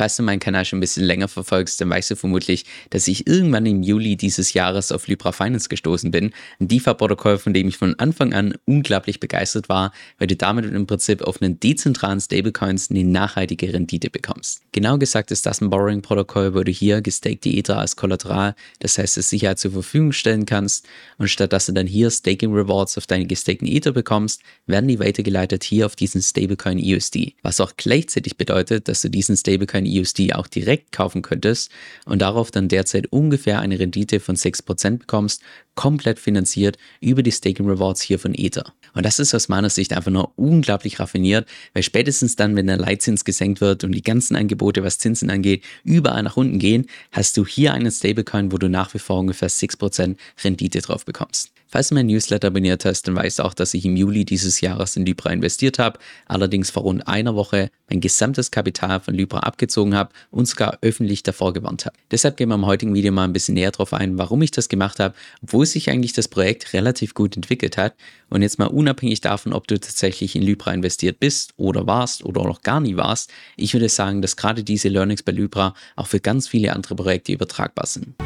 Falls du meinen Kanal schon ein bisschen länger verfolgst, dann weißt du vermutlich, dass ich irgendwann im Juli dieses Jahres auf Libra Finance gestoßen bin. Ein DeFi-Protokoll, von dem ich von Anfang an unglaublich begeistert war, weil du damit im Prinzip auf einen dezentralen Stablecoins eine nachhaltige Rendite bekommst. Genau gesagt ist das ein Borrowing-Protokoll, wo du hier gestakte Ether als Kollateral, das heißt als Sicherheit zur Verfügung stellen kannst und statt dass du dann hier Staking Rewards auf deine gestakten Ether bekommst, werden die weitergeleitet hier auf diesen Stablecoin USD, was auch gleichzeitig bedeutet, dass du diesen Stablecoin USD auch direkt kaufen könntest und darauf dann derzeit ungefähr eine Rendite von 6% bekommst, komplett finanziert über die Staking Rewards hier von Ether. Und das ist aus meiner Sicht einfach nur unglaublich raffiniert, weil spätestens dann, wenn der Leitzins gesenkt wird und die ganzen Angebote, was Zinsen angeht, überall nach unten gehen, hast du hier einen Stablecoin, wo du nach wie vor ungefähr 6% Rendite drauf bekommst. Falls du mein Newsletter abonniert hast, dann weißt du auch, dass ich im Juli dieses Jahres in Libra investiert habe, allerdings vor rund einer Woche mein gesamtes Kapital von Libra abgezogen habe und sogar öffentlich davor gewarnt habe. Deshalb gehen wir im heutigen Video mal ein bisschen näher darauf ein, warum ich das gemacht habe, obwohl sich eigentlich das Projekt relativ gut entwickelt hat und jetzt mal unabhängig davon, ob du tatsächlich in Libra investiert bist oder warst oder noch gar nie warst, ich würde sagen, dass gerade diese Learnings bei Libra auch für ganz viele andere Projekte übertragbar sind.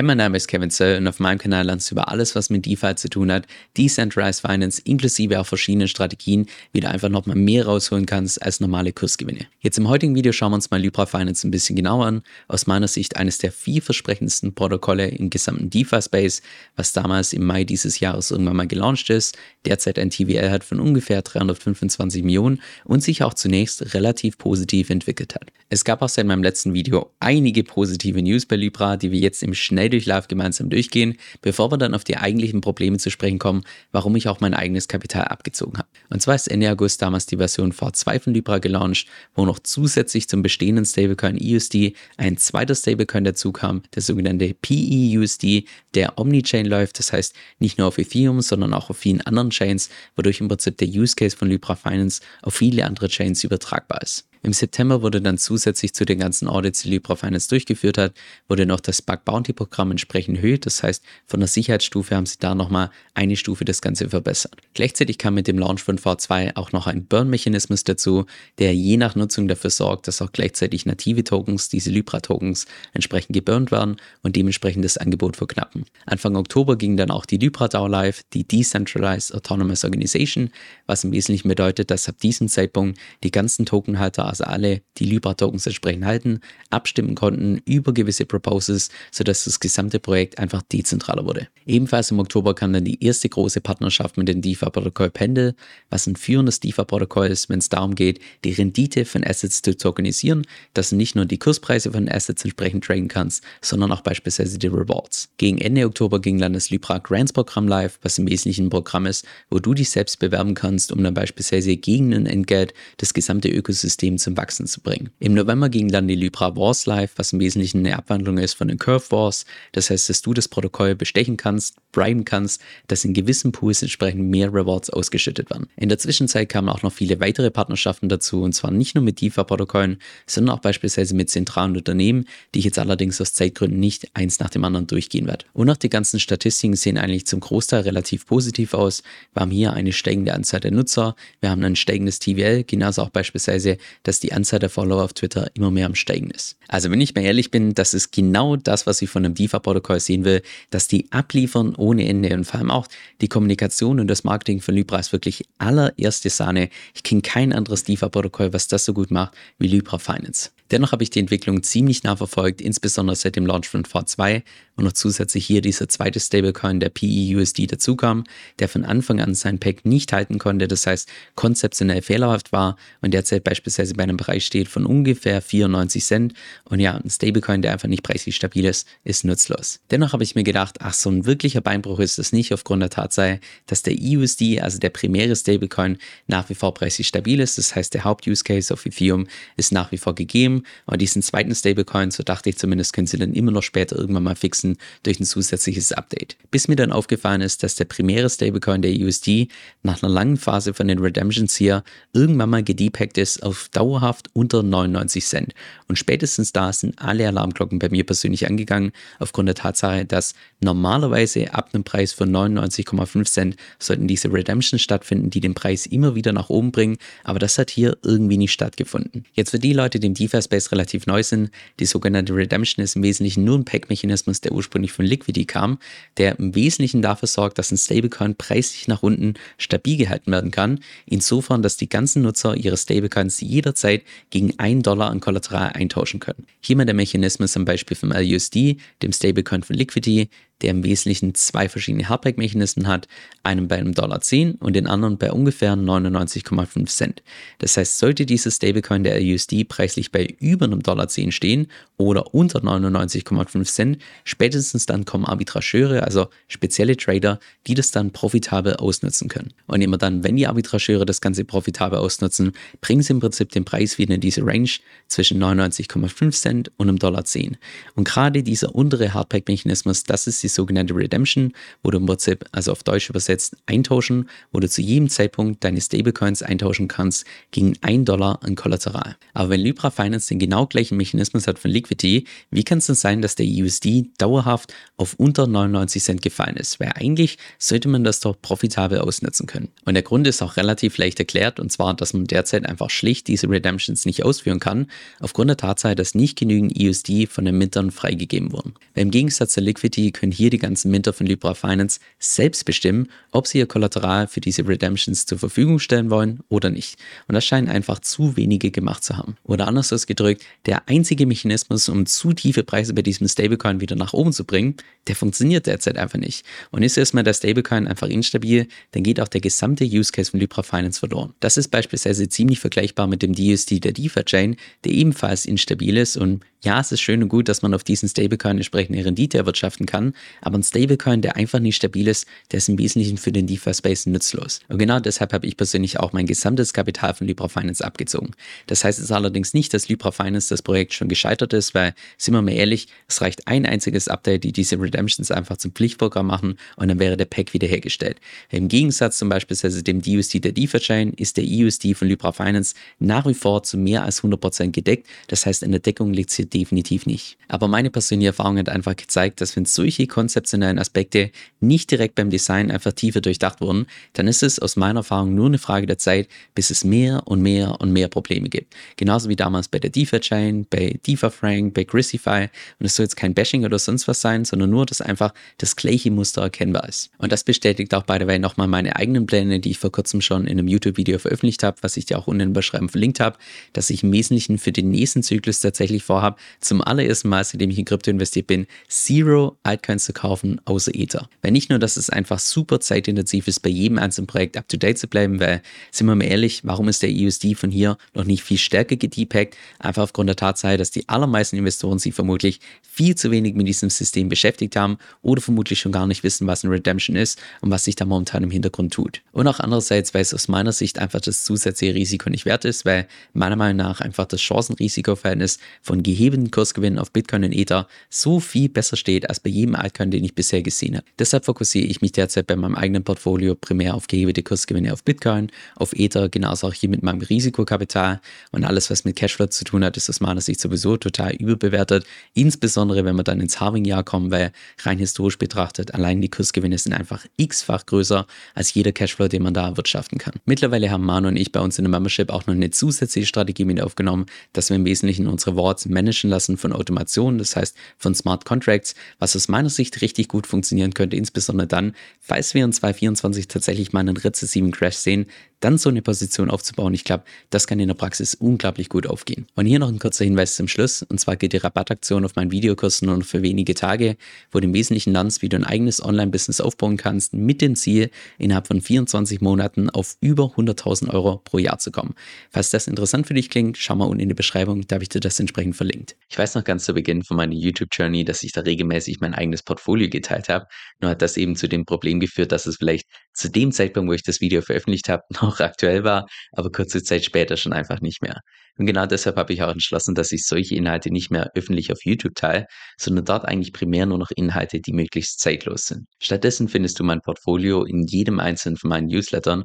Hi, mein Name ist Kevin Zell und auf meinem Kanal lernst du über alles, was mit DeFi zu tun hat, Decentralized Finance inklusive auch verschiedene Strategien, wie du einfach nochmal mehr rausholen kannst als normale Kursgewinne. Jetzt im heutigen Video schauen wir uns mal Libra Finance ein bisschen genauer an. Aus meiner Sicht eines der vielversprechendsten Protokolle im gesamten DeFi-Space, was damals im Mai dieses Jahres irgendwann mal gelauncht ist, derzeit ein TVL hat von ungefähr 325 Millionen und sich auch zunächst relativ positiv entwickelt hat. Es gab auch seit meinem letzten Video einige positive News bei Libra, die wir jetzt im schnell Schnelldurchlauf gemeinsam durchgehen, bevor wir dann auf die eigentlichen Probleme zu sprechen kommen, warum ich auch mein eigenes Kapital abgezogen habe. Und zwar ist Ende August damals die Version V2 von Libra gelauncht, wo noch zusätzlich zum bestehenden Stablecoin EUSD ein zweiter Stablecoin dazu kam, der sogenannte PEUSD, der Omnichain läuft, das heißt nicht nur auf Ethereum, sondern auch auf vielen anderen Chains, wodurch im Prinzip der Use Case von Libra Finance auf viele andere Chains übertragbar ist. Im September wurde dann zusätzlich zu den ganzen Audits, die Libra Finance durchgeführt hat, wurde noch das Bug Bounty Programm entsprechend erhöht. Das heißt, von der Sicherheitsstufe haben sie da nochmal eine Stufe das Ganze verbessert. Gleichzeitig kam mit dem Launch von V2 auch noch ein Burn-Mechanismus dazu, der je nach Nutzung dafür sorgt, dass auch gleichzeitig native Tokens, diese Libra Tokens, entsprechend geburnt werden und dementsprechend das Angebot verknappen. Anfang Oktober ging dann auch die Libra DAO live, die Decentralized Autonomous Organization, was im Wesentlichen bedeutet, dass ab diesem Zeitpunkt die ganzen Tokenhalter also alle, die Libra-Tokens entsprechend halten, abstimmen konnten über gewisse Proposals, sodass das gesamte Projekt einfach dezentraler wurde. Ebenfalls im Oktober kam dann die erste große Partnerschaft mit dem DeFi-Protokoll Pendle, was ein führendes DeFi-Protokoll ist, wenn es darum geht, die Rendite von Assets zu tokenisieren, dass du nicht nur die Kurspreise von Assets entsprechend traden kannst, sondern auch beispielsweise die Rewards. Gegen Ende Oktober ging dann das Libra Grants Programm live, was im Wesentlichen ein Programm ist, wo du dich selbst bewerben kannst, um dann beispielsweise gegen ein Entgelt das gesamte Ökosystem zum Wachsen zu bringen. Im November ging dann die Libra Wars live, was im Wesentlichen eine Abwandlung ist von den Curve Wars. Das heißt, dass du das Protokoll bestechen kannst, briben kannst, dass in gewissen Pools entsprechend mehr Rewards ausgeschüttet werden. In der Zwischenzeit kamen auch noch viele weitere Partnerschaften dazu, und zwar nicht nur mit DeFi-Protokollen, sondern auch beispielsweise mit zentralen Unternehmen, die ich jetzt allerdings aus Zeitgründen nicht eins nach dem anderen durchgehen werde. Und auch die ganzen Statistiken sehen eigentlich zum Großteil relativ positiv aus. Wir haben hier eine steigende Anzahl der Nutzer, wir haben ein steigendes TVL, genauso auch beispielsweise dass die Anzahl der Follower auf Twitter immer mehr am Steigen ist. Also wenn ich mal ehrlich bin, das ist genau das, was ich von einem DeFi-Protokoll sehen will, dass die abliefern ohne Ende und vor allem auch die Kommunikation und das Marketing von Libra ist wirklich allererste Sahne. Ich kenne kein anderes DeFi-Protokoll, was das so gut macht wie Libra Finance. Dennoch habe ich die Entwicklung ziemlich nah verfolgt, insbesondere seit dem Launch von V2 und noch zusätzlich hier dieser zweite Stablecoin, der PEUSD, dazukam, der von Anfang an sein Pack nicht halten konnte, das heißt konzeptionell fehlerhaft war und derzeit beispielsweise bei einem Bereich steht von ungefähr 94 Cent. Und ja, ein Stablecoin, der einfach nicht preislich stabil ist, ist nutzlos. Dennoch habe ich mir gedacht, ach, so ein wirklicher Beinbruch ist das nicht aufgrund der Tatsache, dass der EUSD, also der primäre Stablecoin, nach wie vor preislich stabil ist, das heißt der Haupt-Use-Case auf Ethereum ist nach wie vor gegeben Aber diesen zweiten Stablecoin, so dachte ich zumindest, können sie dann immer noch später irgendwann mal fixen durch ein zusätzliches Update. Bis mir dann aufgefallen ist, dass der primäre Stablecoin der USD nach einer langen Phase von den Redemptions hier irgendwann mal gedepackt ist auf dauerhaft unter 99 Cent. Und spätestens da sind alle Alarmglocken bei mir persönlich angegangen, aufgrund der Tatsache, dass normalerweise ab einem Preis von 99,5 Cent sollten diese Redemptions stattfinden, die den Preis immer wieder nach oben bringen, aber das hat hier irgendwie nicht stattgefunden. Jetzt für die Leute, die im DeFi-Space relativ neu sind, die sogenannte Redemption ist im Wesentlichen nur ein Pack-Mechanismus, der ursprünglich von Liquidity kam, der im Wesentlichen dafür sorgt, dass ein Stablecoin preislich nach unten stabil gehalten werden kann, insofern, dass die ganzen Nutzer ihre Stablecoins jederzeit gegen 1 Dollar an Kollateral eintauschen können. Hier mal der Mechanismus am Beispiel vom LUSD, dem Stablecoin von Liquidity, der im Wesentlichen zwei verschiedene Hardback-Mechanismen hat, einen bei einem Dollar 10 und den anderen bei ungefähr 99,5 Cent. Das heißt, sollte dieser Stablecoin der LUSD preislich bei über einem Dollar 10 stehen oder unter 99,5 Cent, spätestens dann kommen Arbitrageure, also spezielle Trader, die das dann profitabel ausnutzen können. Und immer dann, wenn die Arbitrageure das Ganze profitabel ausnutzen, bringen sie im Prinzip den Preis wieder in diese Range zwischen 99,5 Cent und einem Dollar 10. Und gerade dieser untere Hardback-Mechanismus, das ist die sogenannte Redemption, wo du im Prinzip, also auf Deutsch übersetzt, eintauschen, wo du zu jedem Zeitpunkt deine Stablecoins eintauschen kannst gegen 1 Dollar an Kollateral. Aber wenn Libra Finance den genau gleichen Mechanismus hat von Liquidity, wie kann es denn sein, dass der USD dauerhaft auf unter 99 Cent gefallen ist? Weil eigentlich sollte man das doch profitabel ausnutzen können. Und der Grund ist auch relativ leicht erklärt, und zwar, dass man derzeit einfach schlicht diese Redemptions nicht ausführen kann, aufgrund der Tatsache, dass nicht genügend USD von den Mintern freigegeben wurden. Weil im Gegensatz zur Liquidity können hier die ganzen Minter von Libra Finance selbst bestimmen, ob sie ihr Kollateral für diese Redemptions zur Verfügung stellen wollen oder nicht. Und das scheinen einfach zu wenige gemacht zu haben. Oder anders ausgedrückt, der einzige Mechanismus, um zu tiefe Preise bei diesem Stablecoin wieder nach oben zu bringen, der funktioniert derzeit einfach nicht. Und ist erstmal der Stablecoin einfach instabil, dann geht auch der gesamte Use Case von Libra Finance verloren. Das ist beispielsweise ziemlich vergleichbar mit dem DSD der DeFi-Chain, der ebenfalls instabil ist und ja, es ist schön und gut, dass man auf diesen Stablecoin entsprechende Rendite erwirtschaften kann, aber ein Stablecoin, der einfach nicht stabil ist, der ist im Wesentlichen für den DeFi-Space nutzlos. Und genau deshalb habe ich persönlich auch mein gesamtes Kapital von Libra Finance abgezogen. Das heißt es allerdings nicht, dass Libra Finance das Projekt schon gescheitert ist, weil, sind wir mal ehrlich, es reicht ein einziges Update, die diese Redemptions einfach zum Pflichtprogramm machen und dann wäre der Pack wiederhergestellt. Im Gegensatz zum Beispiel dem DUSD der DeFi-Chain ist der EUSD von Libra Finance nach wie vor zu mehr als 100% gedeckt. Das heißt, in der Deckung liegt sie definitiv nicht. Aber meine persönliche Erfahrung hat einfach gezeigt, dass wenn solche konzeptionellen Aspekte nicht direkt beim Design einfach tiefer durchdacht wurden, dann ist es aus meiner Erfahrung nur eine Frage der Zeit, bis es mehr und mehr und mehr Probleme gibt. Genauso wie damals bei der DeFi-Chain, bei DeFi-Frank, bei Grisify. Und es soll jetzt kein Bashing oder sonst was sein, sondern nur, dass einfach das gleiche Muster erkennbar ist. Und das bestätigt auch by the way nochmal meine eigenen Pläne, die ich vor kurzem schon in einem YouTube-Video veröffentlicht habe, was ich dir auch unten in der Beschreibung verlinkt habe, dass ich im Wesentlichen für den nächsten Zyklus tatsächlich vorhabe, zum allerersten Mal, seitdem ich in Krypto investiert bin, Zero Altcoins zu kaufen, außer Ether. Weil nicht nur, dass es einfach super zeitintensiv ist, bei jedem einzelnen Projekt up to date zu bleiben, weil, sind wir mal ehrlich, warum ist der USD von hier noch nicht viel stärker gedepackt? Einfach aufgrund der Tatsache, dass die allermeisten Investoren sich vermutlich viel zu wenig mit diesem System beschäftigt haben oder vermutlich schon gar nicht wissen, was ein Redemption ist und was sich da momentan im Hintergrund tut. Und auch andererseits, weil es aus meiner Sicht einfach das zusätzliche Risiko nicht wert ist, weil meiner Meinung nach einfach das Chancen-Risiko-Verhältnis von gehebenen Kursgewinn auf Bitcoin und Ether so viel besser steht als bei jedem Altcoin, den ich bisher gesehen habe. Deshalb fokussiere ich mich derzeit bei meinem eigenen Portfolio primär auf gehebete Kursgewinne auf Bitcoin, auf Ether, genauso auch hier mit meinem Risikokapital und alles, was mit Cashflow zu tun hat, ist aus meiner Sicht sowieso total überbewertet, insbesondere wenn wir dann ins Halving-Jahr kommen, weil rein historisch betrachtet, allein die Kursgewinne sind einfach x-fach größer als jeder Cashflow, den man da erwirtschaften kann. Mittlerweile haben Manu und ich bei uns in der Membership auch noch eine zusätzliche Strategie mit aufgenommen, dass wir im Wesentlichen unsere Worts managen lassen lassen von Automation, das heißt von Smart Contracts, was aus meiner Sicht richtig gut funktionieren könnte, insbesondere dann, falls wir in 2024 tatsächlich mal einen rezessiven Crash sehen, dann so eine Position aufzubauen, ich glaube, das kann in der Praxis unglaublich gut aufgehen. Und hier noch ein kurzer Hinweis zum Schluss, und zwar geht die Rabattaktion auf meinen Videokurs nur noch für wenige Tage, wo du im Wesentlichen lernst, wie du ein eigenes Online-Business aufbauen kannst, mit dem Ziel, innerhalb von 24 Monaten auf über 100.000 Euro pro Jahr zu kommen. Falls das interessant für dich klingt, schau mal unten in die Beschreibung, da habe ich dir das entsprechend verlinkt. Ich weiß noch ganz zu Beginn von meiner YouTube-Journey, dass ich da regelmäßig mein eigenes Portfolio geteilt habe, nur hat das eben zu dem Problem geführt, dass es vielleicht zu dem Zeitpunkt, wo ich das Video veröffentlicht habe, noch noch aktuell war, aber kurze Zeit später schon einfach nicht mehr. Und genau deshalb habe ich auch entschlossen, dass ich solche Inhalte nicht mehr öffentlich auf YouTube teile, sondern dort eigentlich primär nur noch Inhalte, die möglichst zeitlos sind. Stattdessen findest du mein Portfolio in jedem einzelnen von meinen Newslettern,